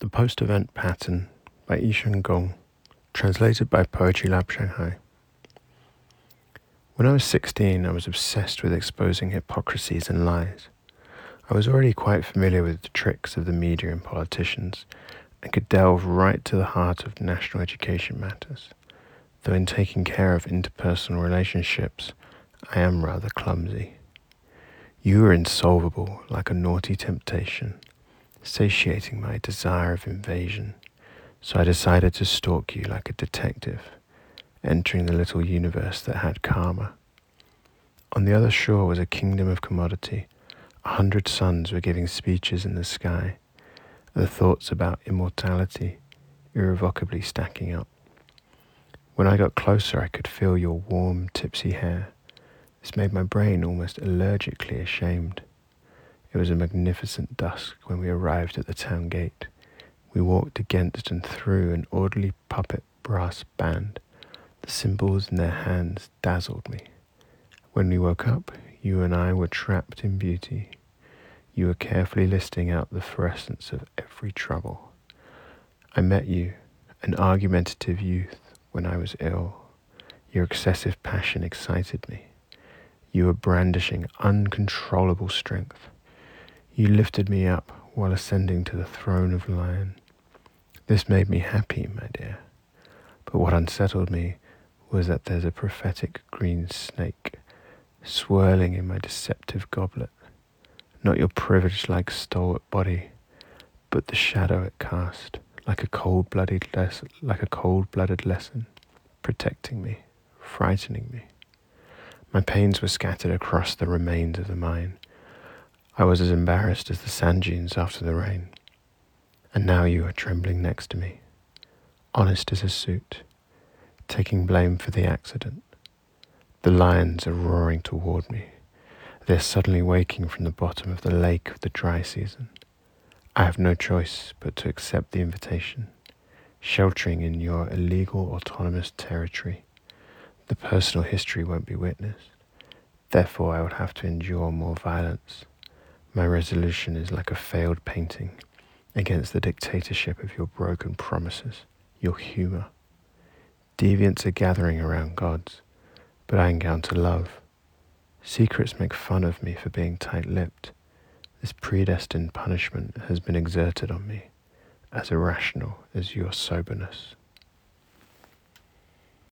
The Post Event Pattern by Yishun Gong, translated by Poetry Lab Shanghai. When I was 16, I was obsessed with exposing hypocrisies and lies. I was already quite familiar with the tricks of the media and politicians and could delve right to the heart of national education matters, though in taking care of interpersonal relationships, I am rather clumsy. You are insolvable like a naughty temptation satiating my desire of invasion, so I decided to stalk you like a detective, entering the little universe that had karma. On the other shore was a kingdom of commodity. A hundred suns were giving speeches in the sky, the thoughts about immortality irrevocably stacking up. When I got closer, I could feel your warm, tipsy hair. This made my brain almost allergically ashamed. It was a magnificent dusk when we arrived at the town gate. We walked against and through an orderly puppet brass band. The cymbals in their hands dazzled me. When we woke up, you and I were trapped in beauty. You were carefully listing out the fluorescence of every trouble. I met you, an argumentative youth, when I was ill. Your excessive passion excited me. You were brandishing uncontrollable strength. You lifted me up while ascending to the throne of lion. This made me happy, my dear. But what unsettled me was that there's a prophetic green snake swirling in my deceptive goblet. Not your privilege like stalwart body, but the shadow it cast, like a cold-blooded les- like a cold-blooded lesson, protecting me, frightening me. My pains were scattered across the remains of the mine I was as embarrassed as the sand dunes after the rain. And now you are trembling next to me, honest as a suit, taking blame for the accident. The lions are roaring toward me. They're suddenly waking from the bottom of the lake of the dry season. I have no choice but to accept the invitation, sheltering in your illegal autonomous territory. The personal history won't be witnessed. Therefore, I would have to endure more violence. My resolution is like a failed painting against the dictatorship of your broken promises, your humor. Deviants are gathering around gods, but I encounter love. Secrets make fun of me for being tight lipped. This predestined punishment has been exerted on me, as irrational as your soberness.